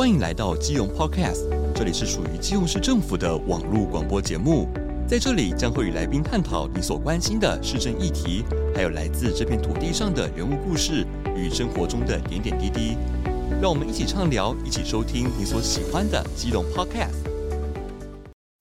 欢迎来到基隆 Podcast，这里是属于基隆市政府的网络广播节目。在这里将会与来宾探讨你所关心的市政议题，还有来自这片土地上的人物故事与生活中的点点滴滴。让我们一起畅聊，一起收听你所喜欢的基隆 Podcast。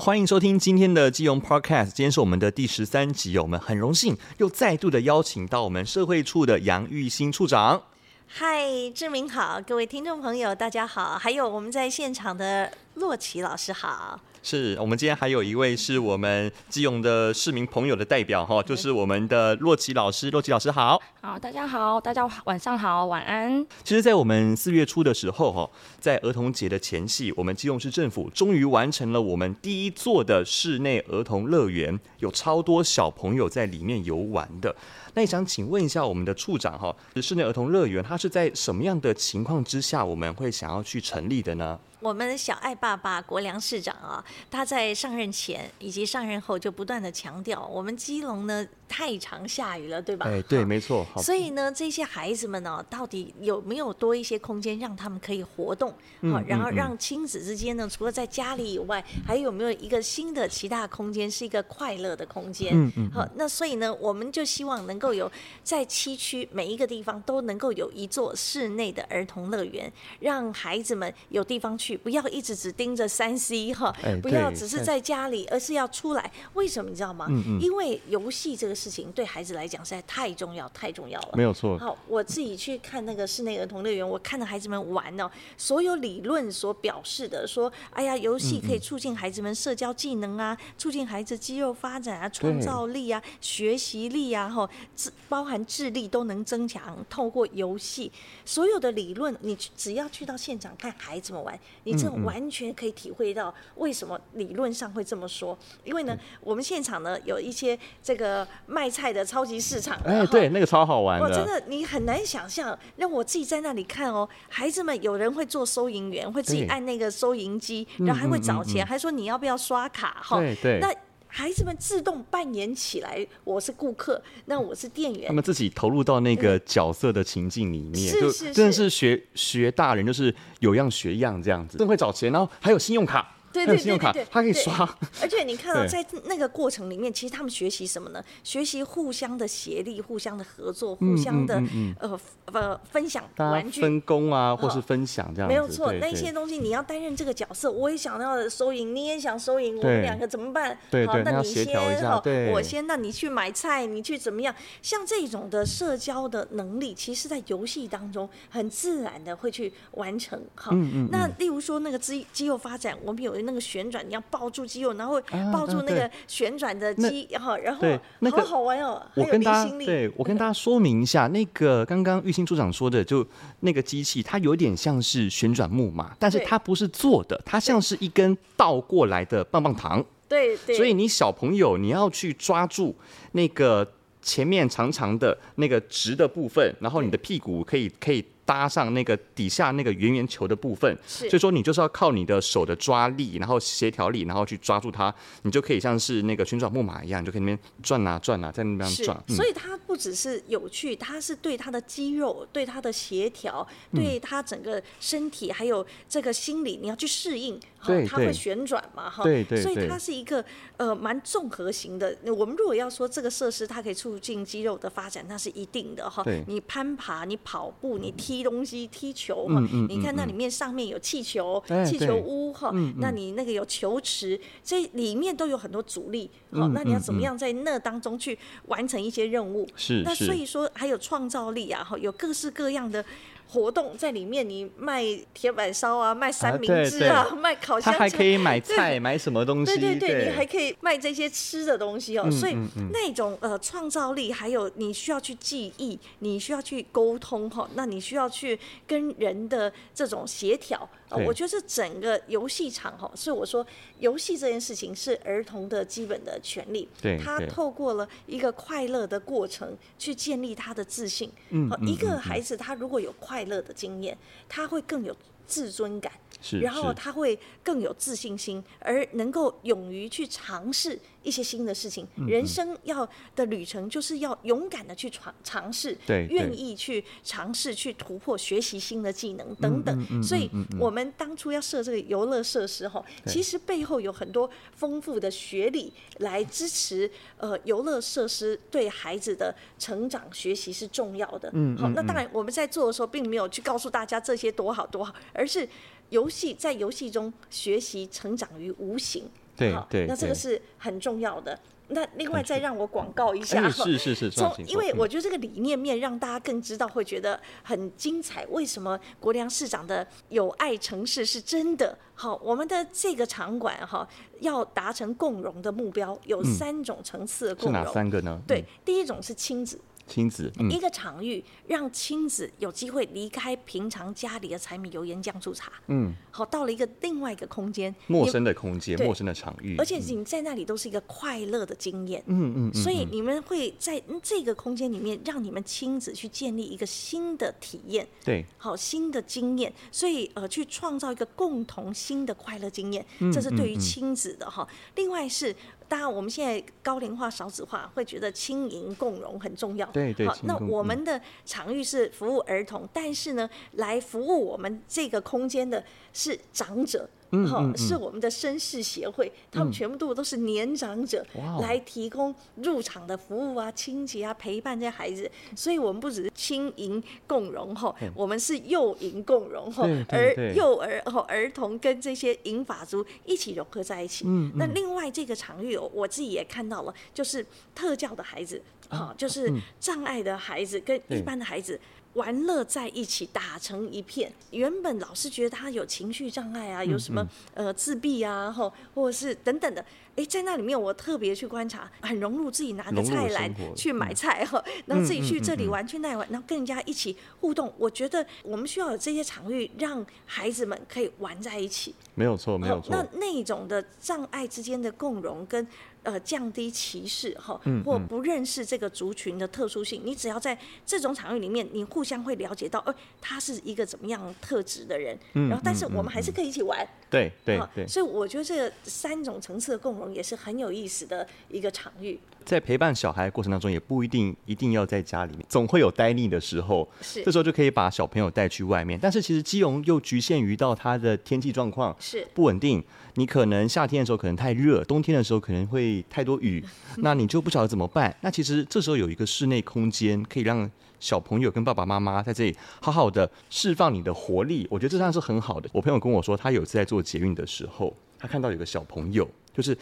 欢迎收听今天的基隆 Podcast，今天是我们的第十三集，我们很荣幸又再度的邀请到我们社会处的杨玉欣处长。嗨，志明好，各位听众朋友大家好，还有我们在现场的洛奇老师好。是我们今天还有一位是我们基隆的市民朋友的代表哈，就是我们的洛奇老师。洛奇老师好，好，大家好，大家晚上好，晚安。其实，在我们四月初的时候哈，在儿童节的前夕，我们基隆市政府终于完成了我们第一座的室内儿童乐园，有超多小朋友在里面游玩的。那也想请问一下我们的处长哈，室内儿童乐园它是在什么样的情况之下，我们会想要去成立的呢？我们小爱爸爸国良市长啊，他在上任前以及上任后就不断的强调，我们基隆呢太常下雨了，对吧？哎，对，没错。所以呢，这些孩子们呢，到底有没有多一些空间让他们可以活动？好，然后让亲子之间呢，除了在家里以外，还有没有一个新的其他空间，是一个快乐的空间？嗯嗯。好，那所以呢，我们就希望能够有在七区每一个地方都能够有一座室内的儿童乐园，让孩子们有地方去。不要一直只盯着三 C 哈，不要只是在家里，而是要出来。为什么你知道吗？因为游戏这个事情对孩子来讲实在太重要，太重要了。没有错。好，我自己去看那个室内儿童乐园，我看到孩子们玩呢，所有理论所表示的说，哎呀，游戏可以促进孩子们社交技能啊，促进孩子肌肉发展啊，创造力啊，学习力啊，哈，智包含智力都能增强。透过游戏，所有的理论，你只要去到现场看孩子们玩。你这完全可以体会到为什么理论上会这么说，因为呢，我们现场呢有一些这个卖菜的超级市场，哎，对，那个超好玩的，我真的你很难想象，那我自己在那里看哦，孩子们有人会做收银员，会自己按那个收银机，然后还会找钱，还说你要不要刷卡哈，对对，那。孩子们自动扮演起来，我是顾客，那我是店员。他们自己投入到那个角色的情境里面，就真的是学学大人，就是有样学样这样子，真会找钱，然后还有信用卡。对对对对对，他可以刷。而且你看到在那个过程里面，其实他们学习什么呢？学习互相的协力、互相的合作、互相的呃呃分享玩具、分工啊，或是分享这样。没有错，那些东西你要担任这个角色，我也想要收银，你也想收银，我们两个怎么办？好，那你先好，我先，那你去买菜，你去怎么样？像这种的社交的能力，其实在游戏当中很自然的会去完成。好，那例如说那个肌肌肉发展，我们有。那个旋转，你要抱住肌肉，然后抱住那个旋转的肌，然后然后好好玩哦。我跟大家，对我跟大家说明一下，那个刚刚玉清处长说的，就那个机器，它有点像是旋转木马，但是它不是坐的，它像是一根倒过来的棒棒糖。对对。所以你小朋友，你要去抓住那个前面长长的那个直的部分，然后你的屁股可以可以。搭上那个底下那个圆圆球的部分，所以说你就是要靠你的手的抓力，然后协调力，然后去抓住它，你就可以像是那个旋转木马一样，你就可以那边转啊转啊，在那边转。所以它不只是有趣，它是对它的肌肉、对它的协调、对它整个身体还有这个心理，你要去适应。对，它会旋转嘛，哈，对对，所以它是一个呃蛮综合型的。我们如果要说这个设施它可以促进肌肉的发展，那是一定的哈。你攀爬，你跑步，你踢东西，踢球哈。你看那里面上面有气球，气球屋哈。那你那个有球池，这里面都有很多阻力。好，那你要怎么样在那当中去完成一些任务？是。那所以说还有创造力啊，哈，有各式各样的。活动在里面，你卖铁板烧啊，卖三明治啊，啊 卖烤香肠，他还可以买 菜，买什么东西？对对对，对你还可以卖这些吃的东西哦。嗯、所以那种呃创造力，还有你需要去记忆，你需要去沟通哈，那你需要去跟人的这种协调。对我觉得这整个游戏场哈，所以我说游戏这件事情是儿童的基本的权利。对，他透过了一个快乐的过程去建立他的自信。嗯，一个孩子他如果有快乐的经验，他会更有自尊感。是，然后他会更有自信心，而能够勇于去尝试一些新的事情。人生要的旅程就是要勇敢的去尝尝试，对，愿意去尝试去突破，学习新的技能等等。所以，我们当初要设这个游乐设施哈，其实背后有很多丰富的学理来支持。呃，游乐设施对孩子的成长学习是重要的。嗯，好，那当然我们在做的时候，并没有去告诉大家这些多好多好，而是游戏在游戏中学习成长于无形。对对，那这个是很重要的。那另外再让我广告一下，是是是，从因为我觉得这个理念面让大家更知道，会觉得很精彩。为什么国梁市长的友爱城市是真的？好，我们的这个场馆哈，要达成共融的目标，有三种层次的共融。是哪三个呢？对，第一种是亲子。亲子、嗯、一个场域，让亲子有机会离开平常家里的柴米油盐酱醋茶，嗯，好，到了一个另外一个空间，陌生的空间，陌生的场域，而且你在那里都是一个快乐的经验，嗯嗯，所以你们会在这个空间里面，让你们亲子去建立一个新的体验，对，好，新的经验，所以呃，去创造一个共同新的快乐经验，这是对于亲子的哈，另外是。当然，我们现在高龄化、少子化，会觉得轻盈共融很重要。对对。好，那我们的场域是服务儿童，但是呢，来服务我们这个空间的是长者。嗯，嗯，嗯，是我们的绅士协会，他们全部都都是年长者，来提供入场的服务啊、清洁啊、陪伴这些孩子。所以，我们不只是亲邻共融哈，我们是幼银共融哈，而幼儿哈儿童跟这些银法族一起融合在一起。嗯，那另外这个场域，我自己也看到了，就是特教的孩子，哈，就是障碍的孩子跟一般的孩子。玩乐在一起，打成一片。原本老师觉得他有情绪障碍啊，有什么呃自闭啊，或或者是等等的。哎，在那里面我特别去观察，很融入自己拿着菜篮去买菜哈，然后自己去这里玩去那里玩，然后跟人家一起互动。我觉得我们需要有这些场域，让孩子们可以玩在一起。没有错，没有错。那那种的障碍之间的共融跟。呃，降低歧视哈，或不认识这个族群的特殊性。嗯嗯，你只要在这种场域里面，你互相会了解到，呃，他是一个怎么样特质的人。然后，但是我们还是可以一起玩。对对对。所以我觉得这三种层次的共融也是很有意思的一个场域。在陪伴小孩的过程当中，也不一定一定要在家里面，总会有呆腻的时候。是。这时候就可以把小朋友带去外面，但是其实基隆又局限于到它的天气状况是不稳定。你可能夏天的时候可能太热，冬天的时候可能会太多雨，那你就不晓得怎么办。那其实这时候有一个室内空间，可以让小朋友跟爸爸妈妈在这里好好的释放你的活力。我觉得这样是很好的。我朋友跟我说，他有一次在做捷运的时候，他看到有个小朋友，就是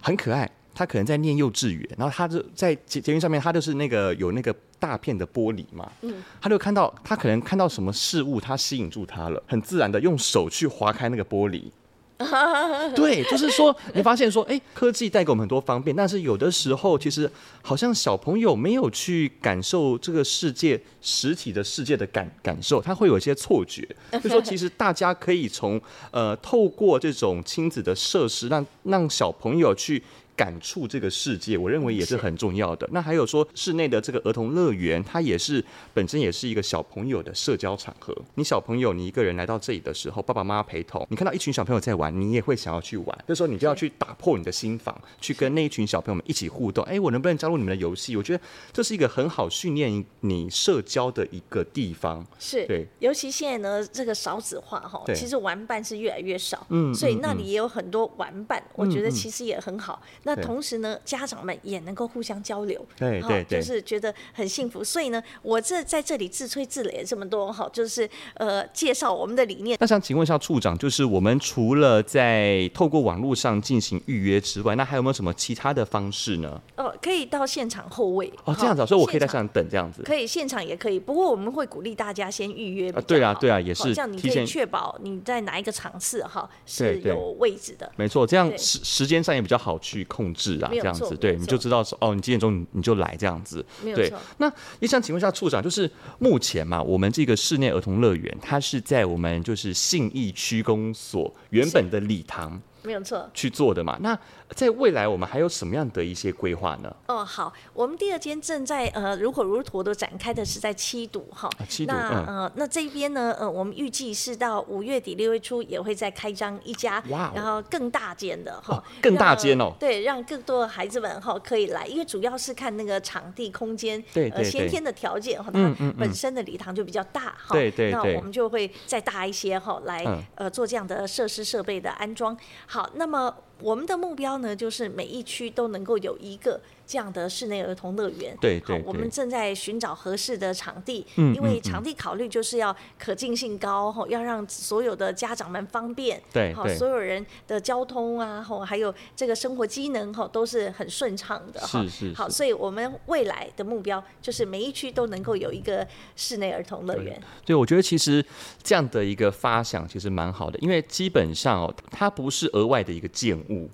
很可爱，他可能在念幼稚园，然后他就在捷捷运上面，他就是那个有那个大片的玻璃嘛，嗯，他就看到他可能看到什么事物，他吸引住他了，很自然的用手去划开那个玻璃。对，就是说，你发现说，哎，科技带给我们很多方便，但是有的时候，其实好像小朋友没有去感受这个世界实体的世界的感感受，他会有一些错觉，就说其实大家可以从呃透过这种亲子的设施，让让小朋友去。感触这个世界，我认为也是很重要的。那还有说，室内的这个儿童乐园，它也是本身也是一个小朋友的社交场合。你小朋友，你一个人来到这里的时候，爸爸妈妈陪同，你看到一群小朋友在玩，你也会想要去玩。这时候你就要去打破你的心房，去跟那一群小朋友们一起互动。哎，我能不能加入你们的游戏？我觉得这是一个很好训练你社交的一个地方。是对，尤其现在呢，这个少子化哈，其实玩伴是越来越少。嗯，所以那里也有很多玩伴，我觉得其实也很好。那同时呢，家长们也能够互相交流，对对对，就是觉得很幸福。所以呢，我这在这里自吹自擂这么多哈，就是呃介绍我们的理念。那想请问一下处长，就是我们除了在透过网络上进行预约之外，那还有没有什么其他的方式呢？哦，可以到现场候位哦，这样子，所以我可以在现场等这样子。可以现场也可以，不过我们会鼓励大家先预约。啊对啊，对啊，也是这样，你可以确保你在哪一个场次哈是有位置的。没错，这样时时间上也比较好去控制啊。这样子，对，你就知道说，哦，你几点钟你就来这样子，对。那也想请问一下处长，就是目前嘛，我们这个室内儿童乐园，它是在我们就是信义区公所原本的礼堂。没有错，去做的嘛。那在未来我们还有什么样的一些规划呢？哦，好，我们第二间正在呃如火如荼的展开的是在七堵哈，七堵，那呃那这边呢呃我们预计是到五月底六月初也会再开张一家，哇，然后更大间的哈，更大间哦，对，让更多的孩子们哈可以来，因为主要是看那个场地空间，对对，先天的条件哈，它本身的礼堂就比较大哈，对对，那我们就会再大一些哈来呃做这样的设施设备的安装。好，那么我们的目标呢，就是每一区都能够有一个。这样的室内儿童乐园，对对，我们正在寻找合适的场地，因为场地考虑就是要可进性高，哈，要让所有的家长们方便，对，好，所有人的交通啊，哈，还有这个生活机能，哈，都是很顺畅的，哈，是是，好，所以我们未来的目标就是每一区都能够有一个室内儿童乐园。对，我觉得其实这样的一个发想其实蛮好的，因为基本上哦，它不是额外的一个建物。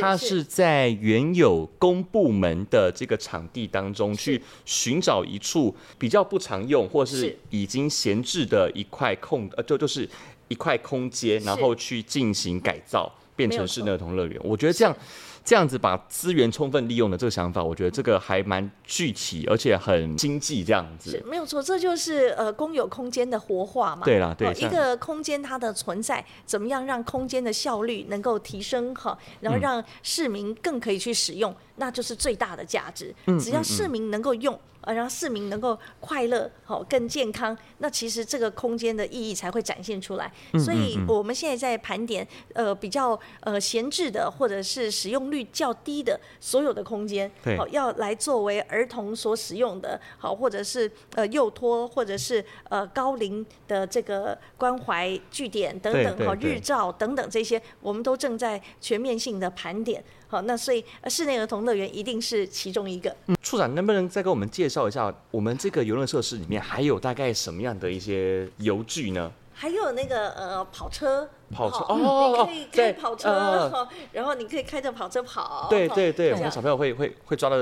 它是在原有公部门的这个场地当中去寻找一处比较不常用或是已经闲置的一块空呃，就就是一块空间，然后去进行改造，变成室内儿童乐园。我觉得这样。这样子把资源充分利用的这个想法，我觉得这个还蛮具体，而且很经济。这样子是没有错，这就是呃公有空间的活化嘛。对啦，对，一个空间它的存在，怎么样让空间的效率能够提升哈，然后让市民更可以去使用，那就是最大的价值。只要市民能够用。呃，让市民能够快乐，好，更健康，那其实这个空间的意义才会展现出来。所以我们现在在盘点，呃，比较呃闲置的或者是使用率较低的所有的空间，好，要来作为儿童所使用的，好，或者是呃幼托，或者是呃高龄的这个关怀据点等等，好，日照等等这些，我们都正在全面性的盘点。好，那所以室内儿童乐园一定是其中一个。嗯，处长能不能再给我们介绍一下，我们这个游乐设施里面还有大概什么样的一些游具呢？还有那个呃跑车，跑车哦，你可以开跑车，呃，然后你可以开着跑车跑。对对对，我们小朋友会会会抓到。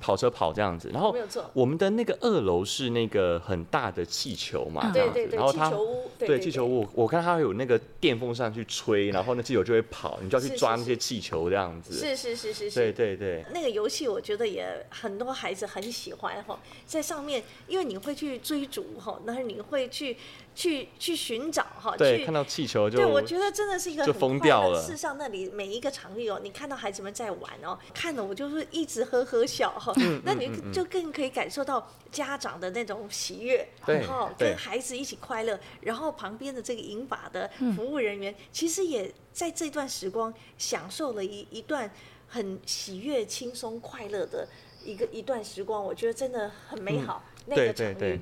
跑车跑这样子，然后我们的那个二楼是那个很大的气球嘛，这样子，然后它对气球屋，我看它有那个电风扇去吹，然后那气球就会跑，你就要去抓那些气球这样子。是是是是是。对对对。那个游戏我觉得也很多孩子很喜欢哈，在上面，因为你会去追逐哈，然后你会去。去去寻找哈，对，看到气球就对，我觉得真的是一个很就疯掉了。事实上，那里每一个场域哦，你看到孩子们在玩哦，看的我就是一直呵呵笑哈。嗯、那你就更可以感受到家长的那种喜悦，然后跟孩子一起快乐。然后旁边的这个银发的服务人员，其实也在这段时光享受了一一段很喜悦、轻松、快乐的一个一段时光。我觉得真的很美好。嗯、那个场域。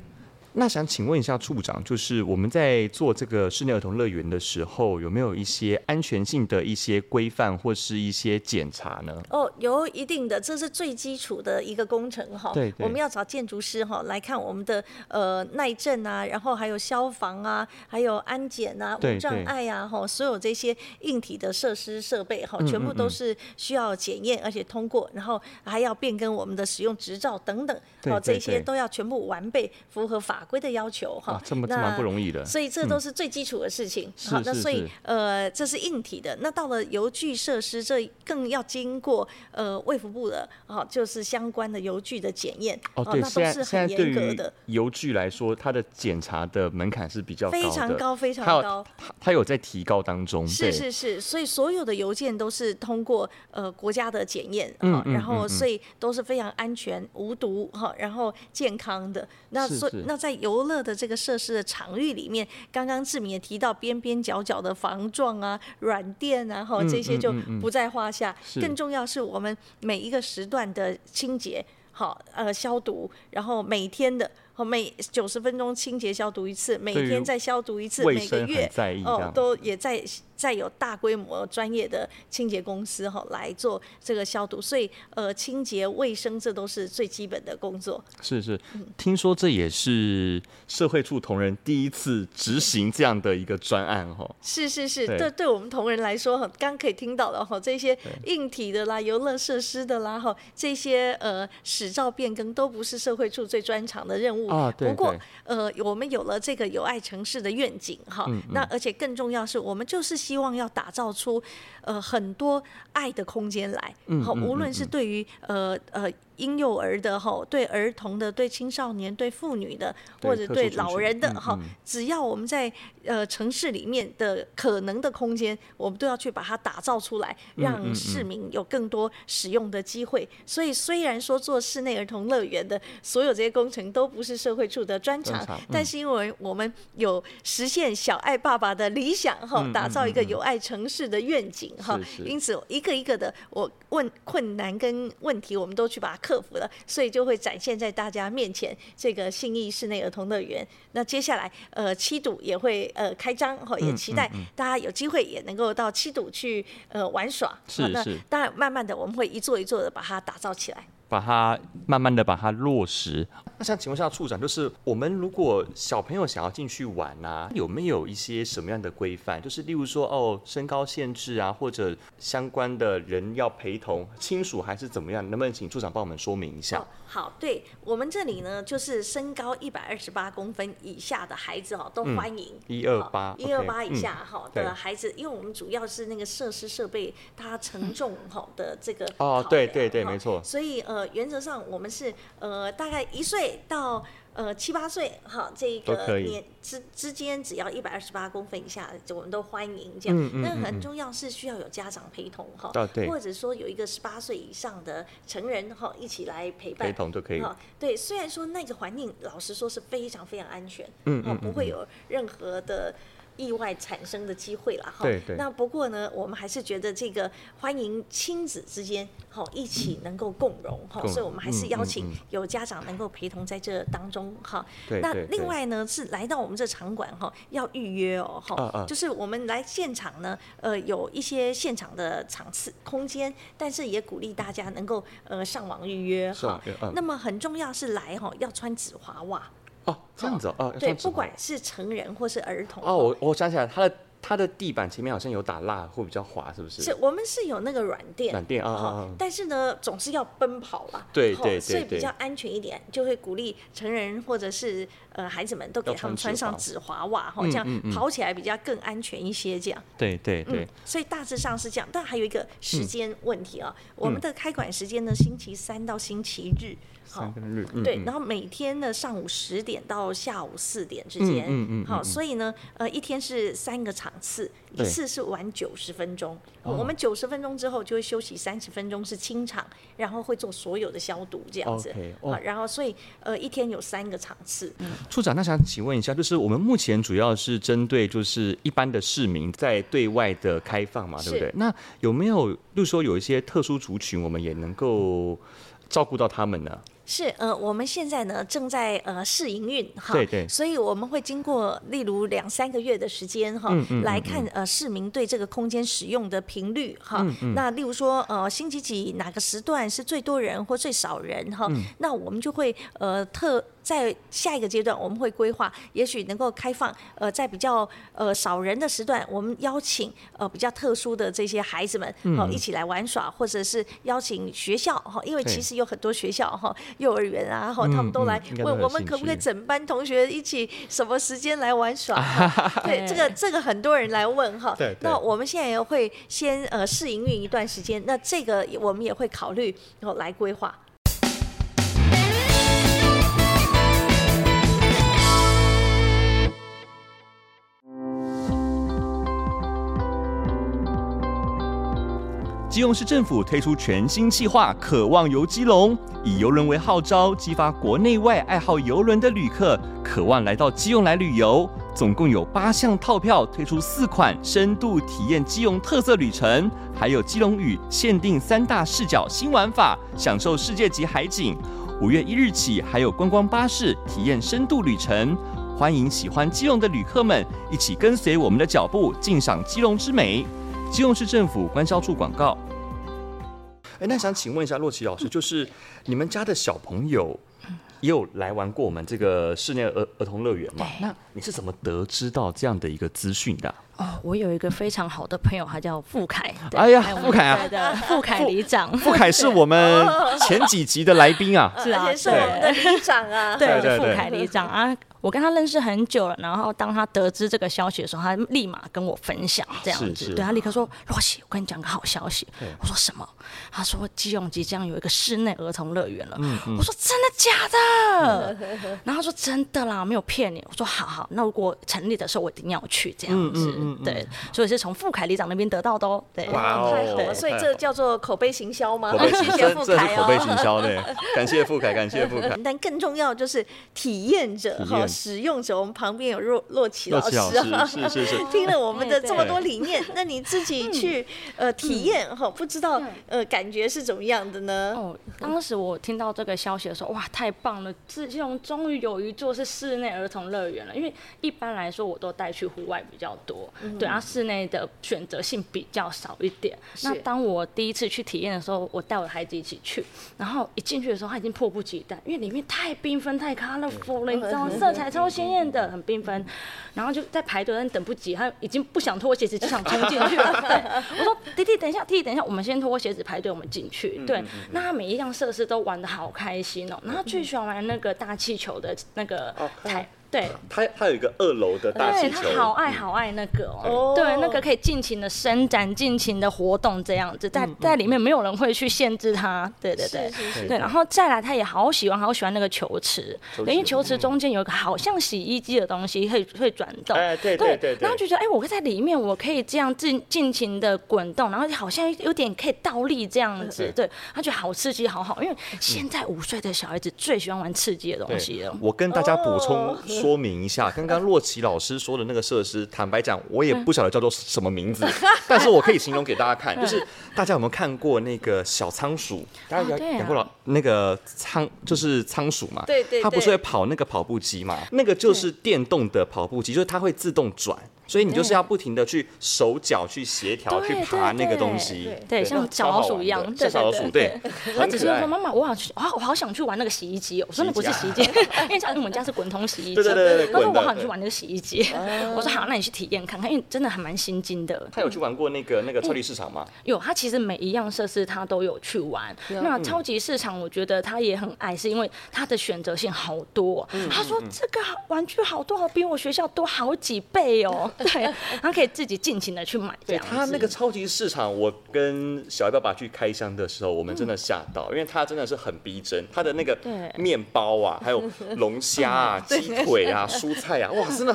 那想请问一下处长，就是我们在做这个室内儿童乐园的时候，有没有一些安全性的一些规范或是一些检查呢？哦，有一定的，这是最基础的一个工程哈。对，对。我们要找建筑师哈来看我们的呃耐震啊，然后还有消防啊，还有安检啊、无障碍啊哈，所有这些硬体的设施设备哈，全部都是需要检验而且通过，然后还要变更我们的使用执照等等，哦，这些都要全部完备，符合法规的要求哈，这么这蛮不容易的，所以这都是最基础的事情。好，那所以呃，这是硬体的。那到了油具设施，这更要经过呃卫福部的，好，就是相关的油具的检验。哦，对，那都是很严格的。油具来说，它的检查的门槛是比较非常高，非常高。它它有在提高当中。是是是，所以所有的邮件都是通过呃国家的检验，嗯，然后所以都是非常安全、无毒哈，然后健康的。那所那在游乐的这个设施的场域里面，刚刚志明也提到边边角角的防撞啊、软垫啊，哈，这些就不在话下。更重要是我们每一个时段的清洁，好，呃，消毒，然后每天的。每九十分钟清洁消毒一次，每天再消毒一次，每个月哦都也在再有大规模专业的清洁公司哈来做这个消毒，所以呃清洁卫生这都是最基本的工作。是是，听说这也是社会处同仁第一次执行这样的一个专案哈。是是是，对对我们同仁来说哈，刚可以听到了哈，这些硬体的啦、游乐设施的啦哈，这些呃使照变更都不是社会处最专长的任务。务啊。不过呃，我们有了这个有爱城市的愿景哈，那而且更重要是我们就是希望要打造出呃很多爱的空间来，好，无论是对于呃呃。婴幼儿的哈，对儿童的，对青少年，对妇女的，或者对老人的哈，只要我们在呃城市里面的可能的空间，我们都要去把它打造出来，让市民有更多使用的机会。所以虽然说做室内儿童乐园的所有这些工程都不是社会处的专长，但是因为我们有实现小爱爸爸的理想哈，打造一个有爱城市的愿景哈，因此一个一个的我问困难跟问题，我们都去把它。克服了，所以就会展现在大家面前。这个信义室内儿童乐园，那接下来呃七堵也会呃开张，哈，也期待大家有机会也能够到七堵去呃玩耍。是是。那当然，慢慢的我们会一座一座的把它打造起来。把它慢慢的把它落实。那想请问一下处长，就是我们如果小朋友想要进去玩啊，有没有一些什么样的规范？就是例如说哦，身高限制啊，或者相关的人要陪同亲属，还是怎么样？能不能请处长帮我们说明一下？好，对我们这里呢，就是身高一百二十八公分以下的孩子哦，都欢迎。一二八，一二八以下哈的孩子，因为我们主要是那个设施设备它承重哈的这个哦，对对对，没错。所以呃，原则上我们是呃大概一岁到。呃，七八岁哈，这个年之之间，只要一百二十八公分以下，我们都欢迎这样。嗯嗯嗯、那很重要是需要有家长陪同哈，哦、或者说有一个十八岁以上的成人哈，一起来陪伴。陪同就可以。对，虽然说那个环境，老实说是非常非常安全，嗯，不会有任何的。意外产生的机会了哈，对对。那不过呢，我们还是觉得这个欢迎亲子之间哈一起能够共融哈，所以我们还是邀请有家长能够陪同在这当中哈。那另外呢，是来到我们这场馆哈，要预约哦哈，就是我们来现场呢，呃，有一些现场的场次空间，但是也鼓励大家能够呃上网预约哈。那么很重要是来哈要穿纸滑袜。哦，这样子哦，哦对，不管是成人或是儿童。哦，我我想起来，它的它的地板前面好像有打蜡，会比较滑，是不是？是我们是有那个软垫，软垫啊啊。但是呢，总是要奔跑啦，对对对，所以比较安全一点，就会鼓励成人或者是呃孩子们都给他们穿上止滑袜哈，这样跑起来比较更安全一些。这样，对对对。所以大致上是这样，但还有一个时间问题啊，我们的开馆时间呢，星期三到星期日。好，对，然后每天的，上午十点到下午四点之间，嗯嗯，好，所以呢，呃，一天是三个场次，一次是玩九十分钟，我们九十分钟之后就会休息三十分钟是清场，然后会做所有的消毒这样子，啊，然后所以呃一天有三个场次。处长，那想请问一下，就是我们目前主要是针对就是一般的市民在对外的开放嘛，对不对？那有没有就是说有一些特殊族群，我们也能够照顾到他们呢？是呃，我们现在呢正在呃试营运哈，对对，所以我们会经过例如两三个月的时间哈，嗯嗯嗯、来看呃市民对这个空间使用的频率哈。那例如说呃星期几哪个时段是最多人或最少人哈，嗯、那我们就会呃特。在下一个阶段，我们会规划，也许能够开放，呃，在比较呃少人的时段，我们邀请呃比较特殊的这些孩子们，好、嗯、一起来玩耍，或者是邀请学校哈，因为其实有很多学校哈，幼儿园啊，哈，他们都来问我们可不可以整班同学一起什么时间来玩耍？对，这个这个很多人来问哈。对。那我们现在也会先呃试营运一段时间，那这个我们也会考虑然后来规划。基隆市政府推出全新计划“渴望游基隆”，以游轮为号召，激发国内外爱好游轮的旅客渴望来到基隆来旅游。总共有八项套票，推出四款深度体验基隆特色旅程，还有基隆屿限定三大视角新玩法，享受世界级海景。五月一日起，还有观光巴士体验深度旅程，欢迎喜欢基隆的旅客们一起跟随我们的脚步，尽赏基隆之美。基隆市政府关销处广告。哎，那想请问一下洛奇老师，就是你们家的小朋友也有来玩过我们这个室内儿儿童乐园吗？那你是怎么得知到这样的一个资讯的？哦，我有一个非常好的朋友，他叫富凯。哎呀，富凯啊，对，富凯里长，富凯是我们 前几集的来宾啊，是啊，是我们的里长啊，对，富凯里长啊。我跟他认识很久了，然后当他得知这个消息的时候，他立马跟我分享这样子，对，他立刻说：“若曦，我跟你讲个好消息。”我说：“什么？”他说：“基隆即将有一个室内儿童乐园了。”我说：“真的假的？”然后他说：“真的啦，没有骗你。”我说：“好好，那如果成立的时候，我一定要去这样子。”对，所以是从富凯里长那边得到的哦。对，哇哦，太好了，所以这叫做口碑行销吗？口碑行销，这是口碑行销对，感谢富凯，感谢富凯。但更重要就是体验者哈，使用者。我们旁边有若若琪老师啊，是是是，听了我们的这么多理念，那你自己去呃体验哈，不知道呃感觉是怎么样的呢？哦，当时我听到这个消息的时候，哇，太棒了！基隆终于有一座是室内儿童乐园了。因为一般来说，我都带去户外比较多，对啊，室内的选择性比较少一点。那当我第一次去体验的时候，我带我的孩子一起去，然后一进去的时候，他已经迫不及待，因为里面太缤纷、太 colorful 了，你知道吗？色彩超鲜艳的。很缤纷，然后就在排队，但等不及，他已经不想脱鞋子，就想冲进去了。对，我说弟弟等一下，弟弟等一下，我们先脱鞋子排队，我们进去。对，那他每一样设施都玩的好开心哦，然后最喜欢玩那个大气球的那个台。对，他他有一个二楼的大气球，对，他好爱好爱那个哦，对，那个可以尽情的伸展，尽情的活动这样子，在在里面没有人会去限制他，对对对，对，然后再来他也好喜欢好喜欢那个球池，因为球池中间有一个好像洗衣机的东西，会会转动，哎对对对，然后就觉得哎，我在里面我可以这样尽尽情的滚动，然后好像有点可以倒立这样子，对，他觉得好刺激好好，因为现在五岁的小孩子最喜欢玩刺激的东西了。我跟大家补充。说明一下，刚刚洛奇老师说的那个设施，坦白讲，我也不晓得叫做什么名字，但是我可以形容给大家看，就是大家有没有看过那个小仓鼠？大家有养过老那个仓，就是仓鼠嘛？对对，它不是会跑那个跑步机嘛？那个就是电动的跑步机，就是它会自动转。所以你就是要不停的去手脚去协调去爬那个东西，对，像小老鼠一样，像小老鼠，对。他只是说妈妈，我想去，啊，我好想去玩那个洗衣机哦。我说那不是洗衣机，因为我们家是滚筒洗衣机。对对对。他说我好想去玩那个洗衣机。我说好，那你去体验看看，因为真的还蛮心惊的。他有去玩过那个那个超级市场吗？有，他其实每一样设施他都有去玩。那超级市场我觉得他也很爱，是因为他的选择性好多。他说这个玩具好多，好比我学校多好几倍哦。对。可以自己尽情的去买。对，他那个超级市场，我跟小艾爸爸去开箱的时候，我们真的吓到，因为他真的是很逼真，他的那个面包啊，还有龙虾啊、鸡腿啊、蔬菜啊，哇，真的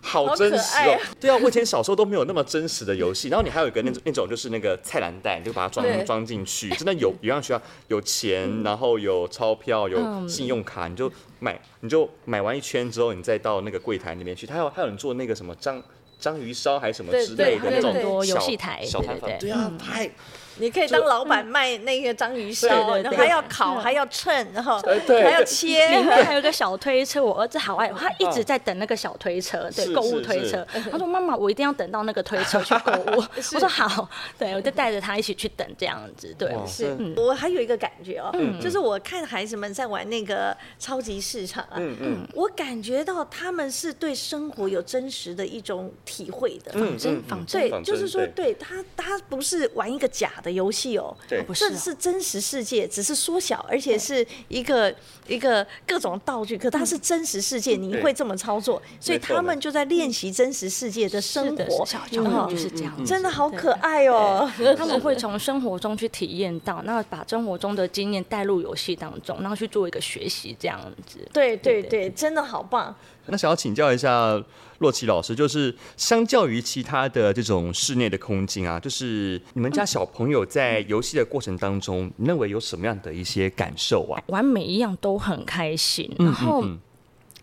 好真实哦。对啊，我以前小时候都没有那么真实的游戏。然后你还有一个那种那种就是那个菜篮袋，你就把它装装进去，真的有一样需要有钱，然后有钞票，有信用卡，你就买，你就买完一圈之后，你再到那个柜台那边去。他有还有人做那个什么章。章鱼烧还是什么之类的那种游戏台，小摊贩，对啊，太。你可以当老板卖那个章鱼烧，然后还要烤，还要称，然后还要切，里面还有个小推车。我儿子好爱，他一直在等那个小推车，对，购物推车。他说：“妈妈，我一定要等到那个推车去购物。”我说：“好。”对，我就带着他一起去等这样子。对，是。我还有一个感觉哦，就是我看孩子们在玩那个超级市场啊，嗯，我感觉到他们是对生活有真实的一种体会的，仿真，仿真。对，就是说，对。他，他不是玩一个假的。游戏哦，对，这是真实世界，只是缩小，而且是一个一个各种道具，可它是真实世界，你会这么操作，所以他们就在练习真实世界的生活，然后就是这样，真的好可爱哦。他们会从生活中去体验到，那把生活中的经验带入游戏当中，然后去做一个学习，这样子。对对。对，真的好棒。那想要请教一下若琪老师，就是相较于其他的这种室内的空间啊，就是你们家小朋友在游戏的过程当中，你认为有什么样的一些感受啊？玩每一样都很开心，然后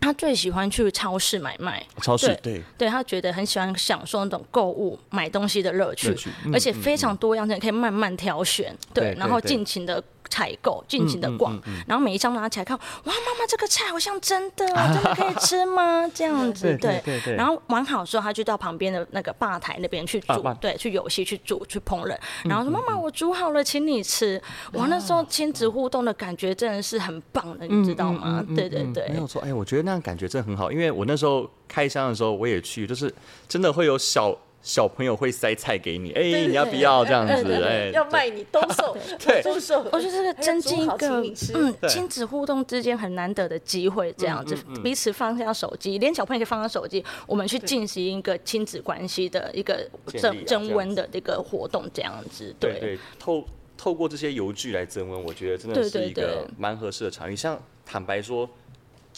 他最喜欢去超市买卖。超市对对，他觉得很喜欢享受那种购物买东西的乐趣，而且非常多样，可以慢慢挑选。对，然后尽情的。采购，尽情的逛，嗯嗯嗯、然后每一张拿起来看，哇，妈妈这个菜好像真的，真的可以吃吗？这样子，对对对。然后玩好之后，他就到旁边的那个吧台那边去煮，啊、对，去游戏去煮去烹饪，然后说妈妈、嗯、我煮好了，请你吃。哇，那时候亲子互动的感觉真的是很棒的，你知道吗？对对对，没有错。哎，我觉得那样感觉真的很好，因为我那时候开箱的时候我也去，就是真的会有小。小朋友会塞菜给你，哎，你要不要这样子？哎，要卖你兜售，对，兜售。我觉得这个增进一个嗯亲子互动之间很难得的机会，这样子彼此放下手机，连小朋友可以放下手机，我们去进行一个亲子关系的一个增增温的这个活动，这样子。对对，透透过这些游具来增温，我觉得真的是一个蛮合适的场域。像坦白说。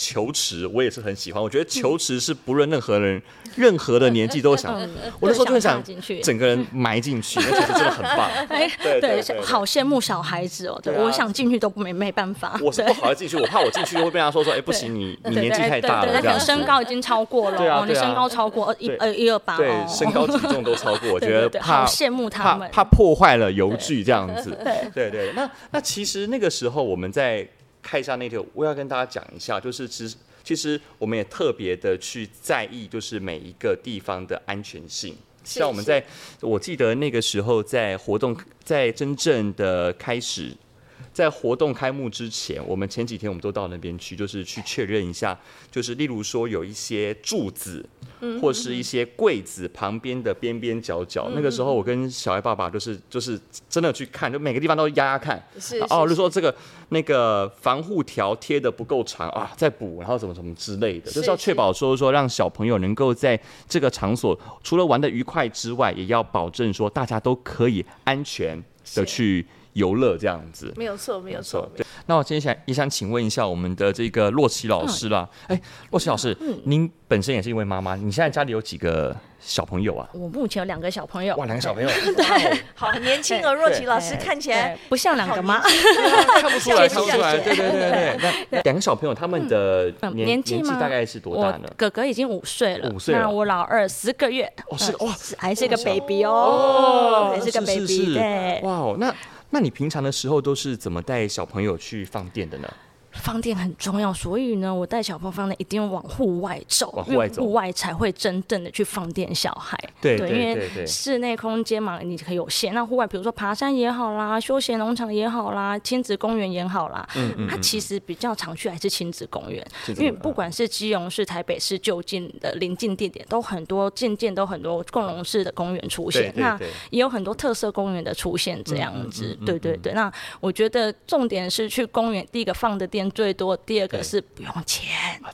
球池我也是很喜欢，我觉得球池是不论任何人、任何的年纪都想。我那时候就很想整个人埋进去，而且真的很棒。对对，好羡慕小孩子哦，对，我想进去都没没办法。我是不好进去，我怕我进去会被他说说，哎，不行，你你年纪太大了，这样。身高已经超过了，对啊，你身高超过一呃一二八，对，身高体重都超过，我觉得好羡慕他们，怕破坏了游具这样子。对对，那那其实那个时候我们在。看一下那条，我要跟大家讲一下，就是其实其实我们也特别的去在意，就是每一个地方的安全性。像我们在，我记得那个时候在活动在真正的开始，在活动开幕之前，我们前几天我们都到那边去，就是去确认一下，就是例如说有一些柱子。或是一些柜子旁边的边边角角，嗯、那个时候我跟小爱爸爸就是就是真的去看，就每个地方都压压看。是，是，是哦，就说这个那个防护条贴的不够长啊，再补，然后怎么怎么之类的，是是就是要确保说说让小朋友能够在这个场所除了玩的愉快之外，也要保证说大家都可以安全的去游乐这样子。没有错，没有错。对，那我接下来也想请问一下我们的这个洛奇老师啦。哎、嗯，洛奇老师，嗯、您。本身也是一位妈妈，你现在家里有几个小朋友啊？我目前有两个小朋友。哇，两个小朋友，对，好年轻哦。若琪老师看起来不像两个妈，看不出来，看不出来。对对对对，那两个小朋友他们的年纪大概是多大呢？哥哥已经五岁了，五岁了。那我老二十个月，哦，是哇，还是个 baby 哦，还是个 baby。对，哇哦，那那你平常的时候都是怎么带小朋友去放电的呢？放电很重要，所以呢，我带小朋友放电一定要往户外走，往户外走，户外才会真正的去放电小孩。对，对，对，对，因为室内空间嘛，你可以有限。那户外，比如说爬山也好啦，休闲农场也好啦，亲子公园也好啦，嗯嗯，它其实比较常去还是亲子公园，因为不管是基隆市、台北市就近的临近地点，都很多渐渐都很多共融式的公园出现，那也有很多特色公园的出现，这样子。对对对，那我觉得重点是去公园，第一个放的电。最多，第二个是不用钱，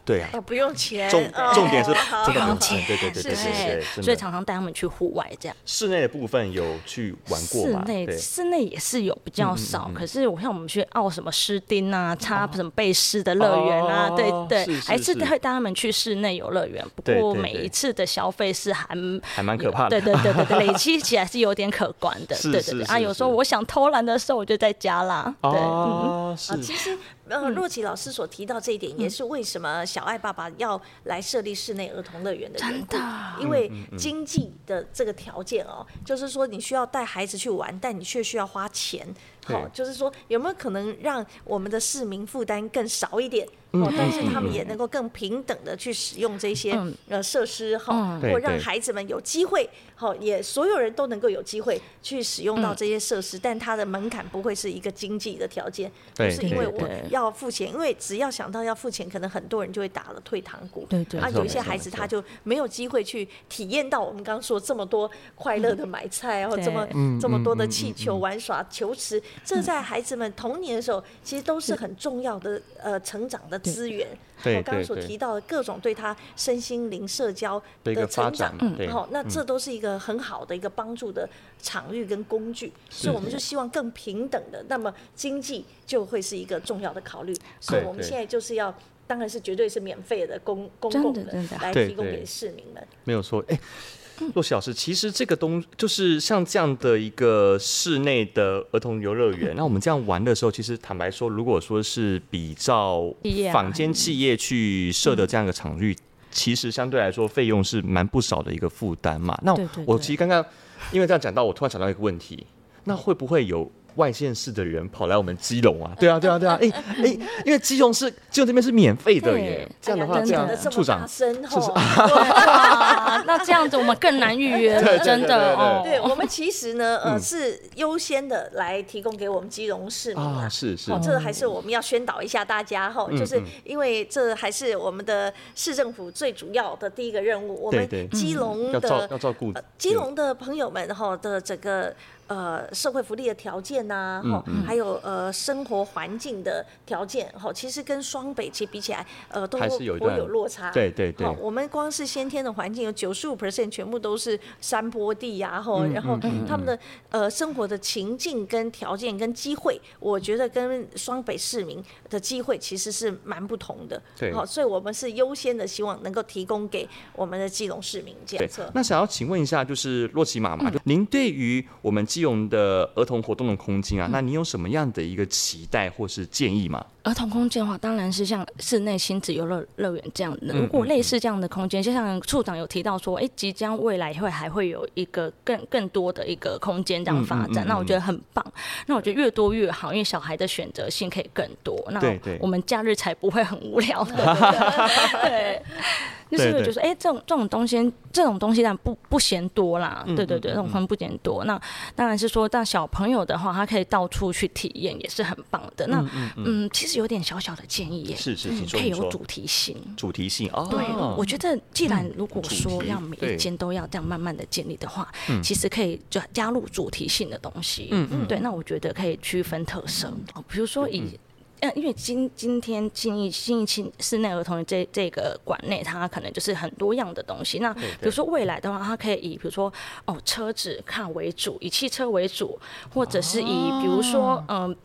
对啊，不用钱，重重点是不用钱，对对对对对，所以常常带他们去户外这样。室内的部分有去玩过吗？室内室内也是有比较少，可是我像我们去奥什么斯丁啊，插什么贝斯的乐园啊，对对，还是会带他们去室内游乐园。不过每一次的消费是还还蛮可怕的，对对对对，累积起来是有点可观的，对对对。啊，有时候我想偷懒的时候，我就在家啦。对，嗯，啊，其实。呃，若琪老师所提到这一点，也是为什么小爱爸爸要来设立室内儿童乐园的缘故。因为经济的这个条件哦，就是说你需要带孩子去玩，但你却需要花钱。好，就是说有没有可能让我们的市民负担更少一点？哦，但是他们也能够更平等的去使用这些呃设施，哈，或让孩子们有机会，好，也所有人都能够有机会去使用到这些设施，但它的门槛不会是一个经济的条件，不是因为我要付钱，因为只要想到要付钱，可能很多人就会打了退堂鼓，对对，啊，有一些孩子他就没有机会去体验到我们刚刚说这么多快乐的买菜，然后这么这么多的气球玩耍、球池，这在孩子们童年的时候，其实都是很重要的呃成长的。资源，我刚刚所提到的各种对他身心灵社交的成长，嗯，好，那这都是一个很好的一个帮助的场域跟工具，所以我们就希望更平等的，那么经济就会是一个重要的考虑，所以我们现在就是要，当然是绝对是免费的公公共的来提供给市民们，没有错，哎。洛奇老师，其实这个东就是像这样的一个室内的儿童游乐园。那我们这样玩的时候，其实坦白说，如果说是比照坊间企业去设的这样一个场域，其实相对来说费用是蛮不少的一个负担嘛。那我其实刚刚因为这样讲到，我突然想到一个问题，那会不会有外县市的人跑来我们基隆啊？对啊，对啊，对啊！哎哎，因为基隆是基隆这边是免费的耶。这样的话，这样处长，就是 那这样子我们更难预约了，真的哦。对，我们其实呢，呃，是优先的来提供给我们基隆市民啊，是是，这还是我们要宣导一下大家哈，就是因为这还是我们的市政府最主要的第一个任务，我们基隆的要照顾基隆的朋友们哈的整个。呃，社会福利的条件呐、啊，哈、嗯，还有呃生活环境的条件，哈，其实跟双北其实比起来，呃，都会有，有落差。对对对。我们光是先天的环境有九十五 percent 全部都是山坡地呀、啊，哈、嗯，然后他们的呃生活的情境跟条件跟机会，我觉得跟双北市民的机会其实是蛮不同的。对。好，所以我们是优先的希望能够提供给我们的基隆市民检测。那想要请问一下，就是洛奇妈妈，就您对于我们。基隆的儿童活动的空间啊，那你有什么样的一个期待或是建议吗？儿童空间的话，当然是像室内亲子游乐乐园这样的。如果类似这样的空间，就像处长有提到说，哎，即将未来会还会有一个更更多的一个空间这样发展，那我觉得很棒。那我觉得越多越好，因为小孩的选择性可以更多。那我们假日才不会很无聊的。对。就是觉得哎，这种这种东西，这种东西但不不嫌多啦。对对对，这种东不嫌多。那当然是说，让小朋友的话，他可以到处去体验，也是很棒的。那嗯，其实有点小小的建议耶，是是，可以有主题性。主题性哦。对，我觉得既然如果说要每一间都要这样慢慢的建立的话，其实可以就加入主题性的东西。嗯嗯。对，那我觉得可以区分特色，比如说以。嗯，因为今今天信义信义室内儿童的这这个馆内，它可能就是很多样的东西。那比如说未来的话，它可以以比如说哦车子看为主，以汽车为主，或者是以比如说嗯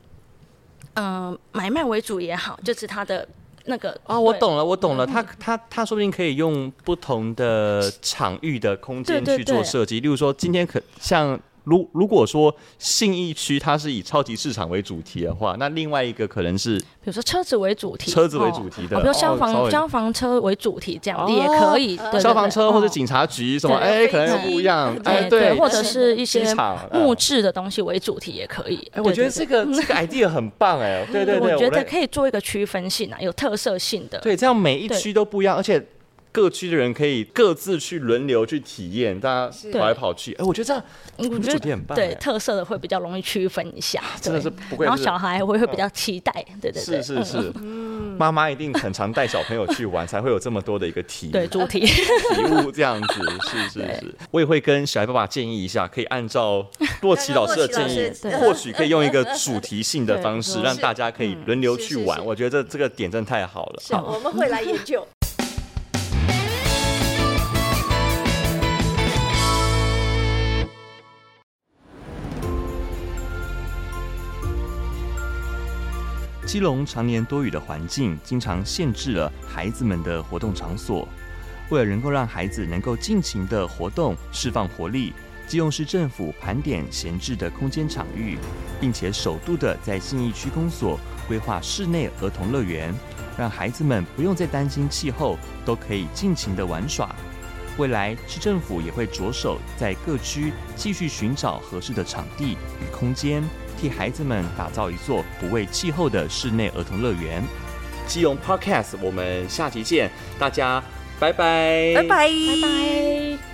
嗯买卖为主也好，就是它的那个哦，我懂了，我懂了。他他他说不定可以用不同的场域的空间去做设计，例如说今天可像。如如果说信义区它是以超级市场为主题的话，那另外一个可能是，比如说车子为主题，车子为主题的，比如消防消防车为主题这样也可以，消防车或者警察局什么，哎，可能又不一样，哎，对，或者是一些木质的东西为主题也可以。哎，我觉得这个 这个 idea 很棒哎，对对对，我觉得可以做一个区分性啊，有特色性的，对，这样每一区都不一样，而且。各区的人可以各自去轮流去体验，大家跑来跑去。哎，我觉得这样，我觉得很棒。对，特色的会比较容易区分一下，真的是不会。然后小孩会会比较期待，对对对。是是是，妈妈一定很常带小朋友去玩，才会有这么多的一个体对主题题物这样子。是是是，我也会跟小孩爸爸建议一下，可以按照洛奇老师的建议，或许可以用一个主题性的方式，让大家可以轮流去玩。我觉得这这个点真的太好了。是，我们会来研究。基隆常年多雨的环境，经常限制了孩子们的活动场所。为了能够让孩子能够尽情的活动、释放活力，基隆市政府盘点闲置的空间场域，并且首度的在信义区公所规划室内儿童乐园，让孩子们不用再担心气候，都可以尽情的玩耍。未来市政府也会着手在各区继续寻找合适的场地与空间。替孩子们打造一座不畏气候的室内儿童乐园。基隆 Podcast，我们下期见，大家拜拜，拜拜，拜拜。